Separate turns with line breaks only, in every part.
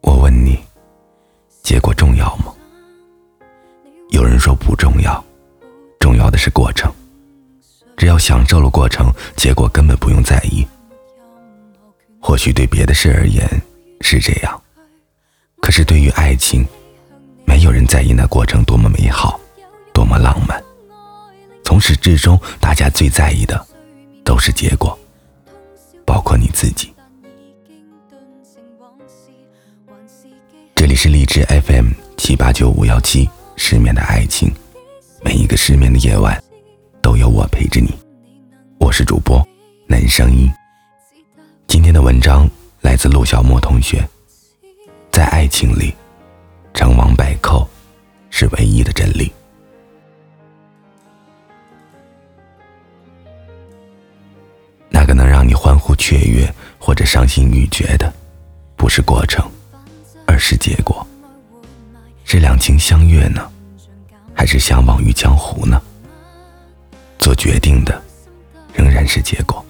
我问你结果重要吗？有人说不重要重要的是过程。只要享受了过程结果根本不用在意。或许对别的事而言是这样。可是对于爱情没有人在意那过程多么美好多么浪漫。从始至终大家最在意的都是结果，包括你自己。这里是荔枝 FM 七八九五幺七，失眠的爱情，每一个失眠的夜晚，都有我陪着你。我是主播男声音。今天的文章来自陆小莫同学。在爱情里，成王败寇是唯一的真理。雀跃或者伤心欲绝的，不是过程。而是结果，是两情相悦呢，还是相忘于江湖呢？做决定的仍然是结果。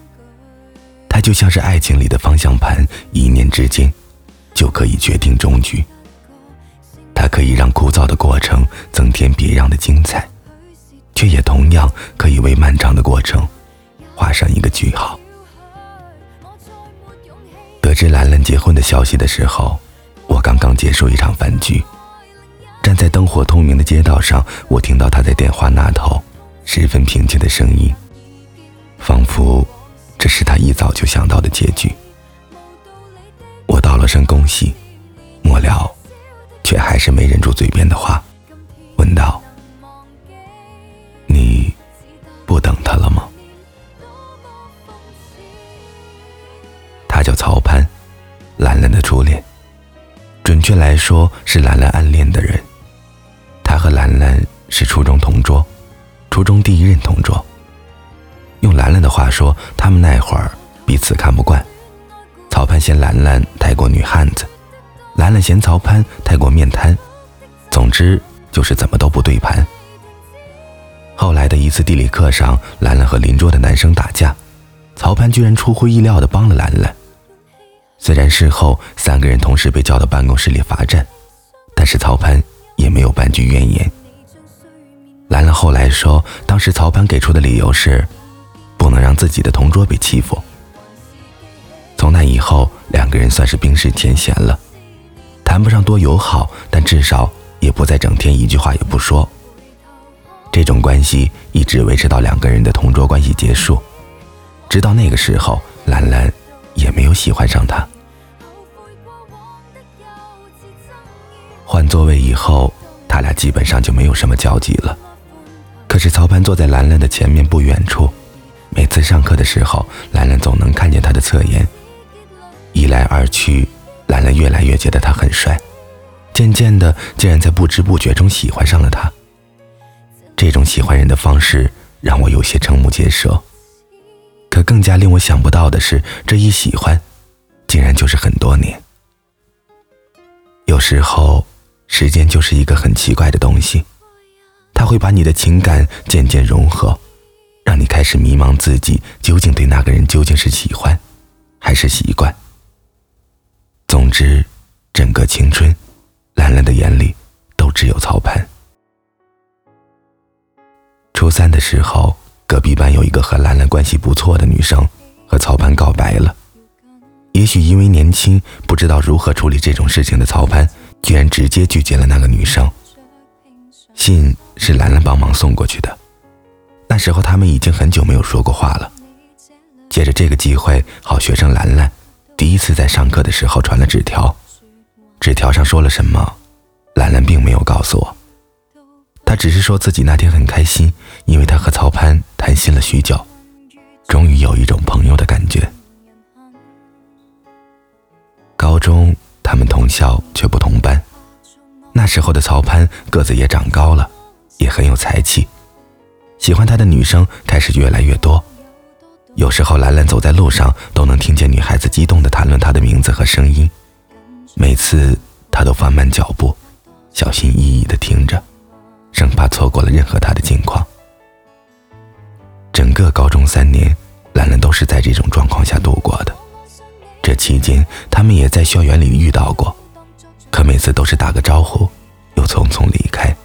它就像是爱情里的方向盘，一念之间就可以决定终局。它可以让枯燥的过程增添别样的精彩，却也同样可以为漫长的过程画上一个句号。得知兰兰结婚的消息的时候。我刚刚结束一场饭局，站在灯火通明的街道上，我听到她在电话那头十分平静的声音，仿佛这是他一早就想到的结局。我道了声恭喜，末了，却还是没忍住嘴边的话，问道：“兰兰的初恋。准确来说，是兰兰暗恋的人。他和兰兰是初中同桌，初中第一任同桌。用兰兰的话说，他们那会儿彼此看不惯。曹潘嫌兰兰太过女汉子，兰兰嫌曹潘太过面瘫。总之就是怎么都不对盘。后来的一次地理课上，兰兰和邻桌的男生打架，曹潘居然出乎意料的帮了兰兰。虽然事后三个人同时被叫到办公室里罚站，但是曹潘也没有半句怨言。兰兰后来说，当时曹潘给出的理由是，不能让自己的同桌被欺负。从那以后，两个人算是冰释前嫌了，谈不上多友好，但至少也不再整天一句话也不说。这种关系一直维持到两个人的同桌关系结束，直到那个时候，兰兰。也没有喜欢上他。换座位以后，他俩基本上就没有什么交集了。可是曹潘坐在兰兰的前面不远处，每次上课的时候，兰兰总能看见他的侧颜。一来二去，兰兰越来越觉得他很帅，渐渐的竟然在不知不觉中喜欢上了他。这种喜欢人的方式让我有些瞠目结舌。可更加令我想不到的是，这一喜欢，竟然就是很多年。有时候，时间就是一个很奇怪的东西，它会把你的情感渐渐融合，让你开始迷茫自己究竟对那个人究竟是喜欢，还是习惯。总之，整个青春，兰兰的眼里都只有曹潘。初三的时候。隔壁班有一个和兰兰关系不错的女生，和曹潘告白了。也许因为年轻，不知道如何处理这种事情的曹潘，居然直接拒绝了那个女生。信是兰兰帮忙送过去的。那时候他们已经很久没有说过话了。借着这个机会，好学生兰兰第一次在上课的时候传了纸条。纸条上说了什么，兰兰并没有告诉我。他只是说自己那天很开心，因为他和曹潘谈心了许久，终于有一种朋友的感觉。高中他们同校却不同班，那时候的曹潘个子也长高了，也很有才气，喜欢他的女生开始越来越多。有时候兰兰走在路上，都能听见女孩子激动地谈论他的名字和声音，每次他都放慢脚步，小心翼翼地听着。生怕错过了任何他的近况。整个高中三年，兰兰都是在这种状况下度过的。这期间，他们也在校园里遇到过，可每次都是打个招呼，又匆匆离开。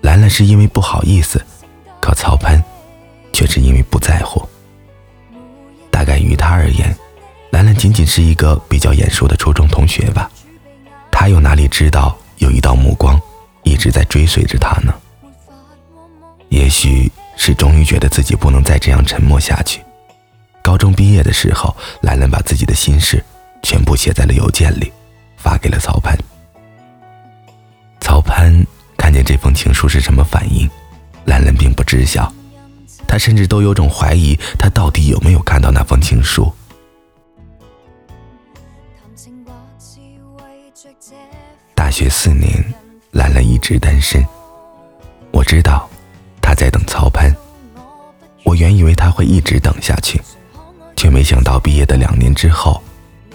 兰兰是因为不好意思，可曹潘却是因为不在乎。大概于他而言，兰兰仅仅是一个比较眼熟的初中同学吧。他又哪里知道有一道目光一直在追随着他呢？也许是终于觉得自己不能再这样沉默下去。高中毕业的时候，兰兰把自己的心事全部写在了邮件里，发给了曹潘。曹潘看见这封情书是什么反应，兰兰并不知晓，他甚至都有种怀疑他到底有没有看到那封情书。大学四年，兰兰一直单身。我知道。曹潘，我原以为他会一直等下去，却没想到毕业的两年之后，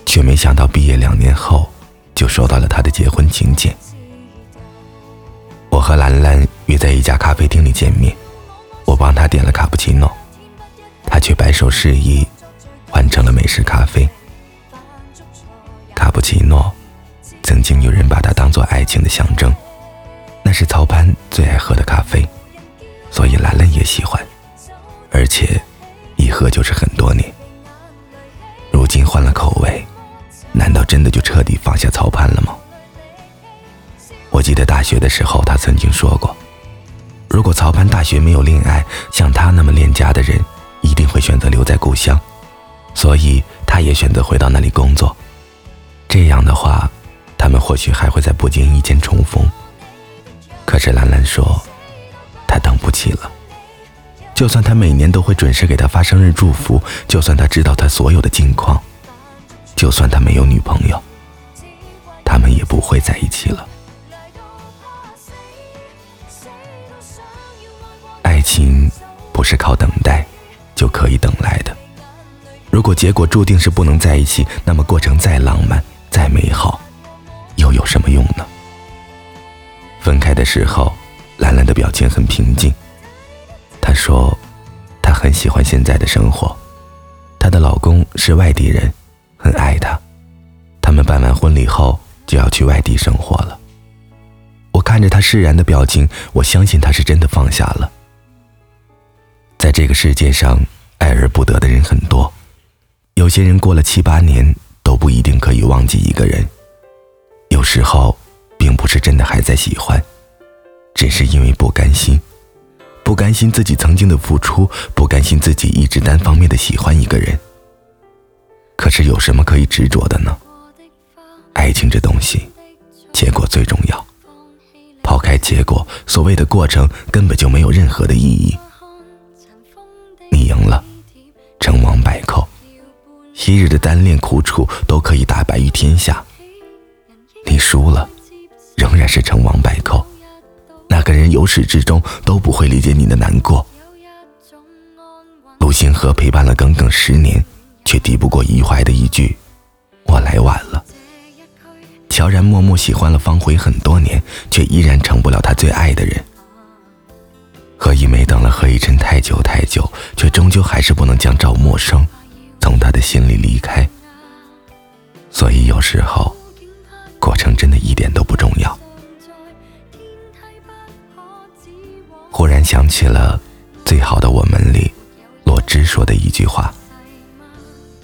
却没想到毕业两年后就收到了他的结婚请柬。我和兰兰约在一家咖啡厅里见面，我帮他点了卡布奇诺，他却摆手示意换成了美式咖啡。卡布奇诺，曾经有人把它当做爱情的象征，那是曹潘最爱喝的咖啡。所以兰兰也喜欢，而且一喝就是很多年。如今换了口味，难道真的就彻底放下曹潘了吗？我记得大学的时候，他曾经说过，如果曹潘大学没有恋爱，像他那么恋家的人，一定会选择留在故乡，所以他也选择回到那里工作。这样的话，他们或许还会在不经意间重逢。可是兰兰说。他等不起了。就算他每年都会准时给他发生日祝福，就算他知道他所有的近况，就算他没有女朋友，他们也不会在一起了。爱情不是靠等待就可以等来的。如果结果注定是不能在一起，那么过程再浪漫、再美好，又有什么用呢？分开的时候。兰兰的表情很平静。她说：“她很喜欢现在的生活，她的老公是外地人，很爱她。他们办完婚礼后就要去外地生活了。”我看着她释然的表情，我相信她是真的放下了。在这个世界上，爱而不得的人很多，有些人过了七八年都不一定可以忘记一个人。有时候，并不是真的还在喜欢。只是因为不甘心，不甘心自己曾经的付出，不甘心自己一直单方面的喜欢一个人。可是有什么可以执着的呢？爱情这东西，结果最重要。抛开结果，所谓的过程根本就没有任何的意义。你赢了，成王败寇，昔日的单恋苦楚都可以大白于天下。你输了，仍然是成王败寇。那个人由始至终都不会理解你的难过。陆星河陪伴了耿耿十年，却抵不过余淮的一句“我来晚了”。乔然默默喜欢了方茴很多年，却依然成不了他最爱的人。何以玫等了何以琛太久太久，却终究还是不能将赵默笙从他的心里离开。所以有时候，过程真的一点都想起了《最好的我们》里洛枳说的一句话：“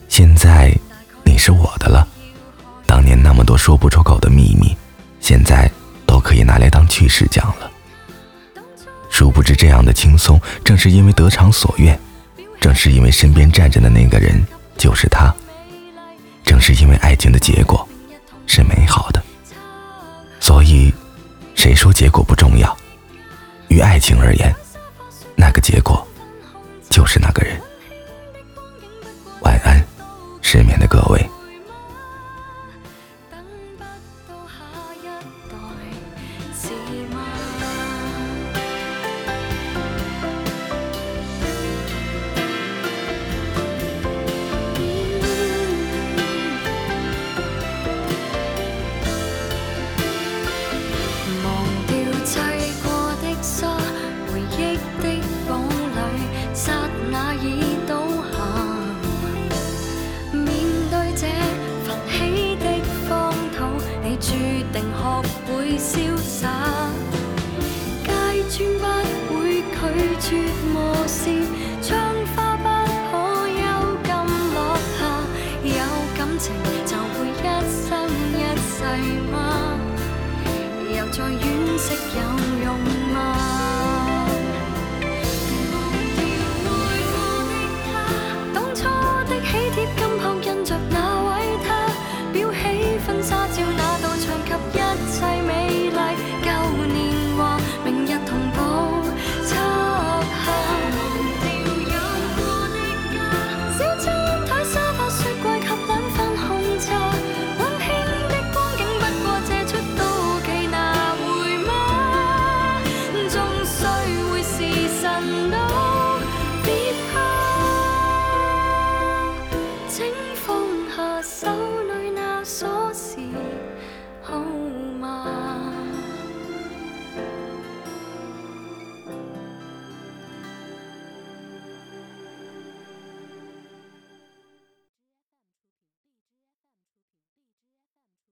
现在你是我的了，当年那么多说不出口的秘密，现在都可以拿来当趣事讲了。”殊不知，这样的轻松，正是因为得偿所愿，正是因为身边站着的那个人就是他，正是因为爱情的结果是美好的，所以，谁说结果不重要？于爱情而言，那个结果就是那个人。晚安，失眠的各位。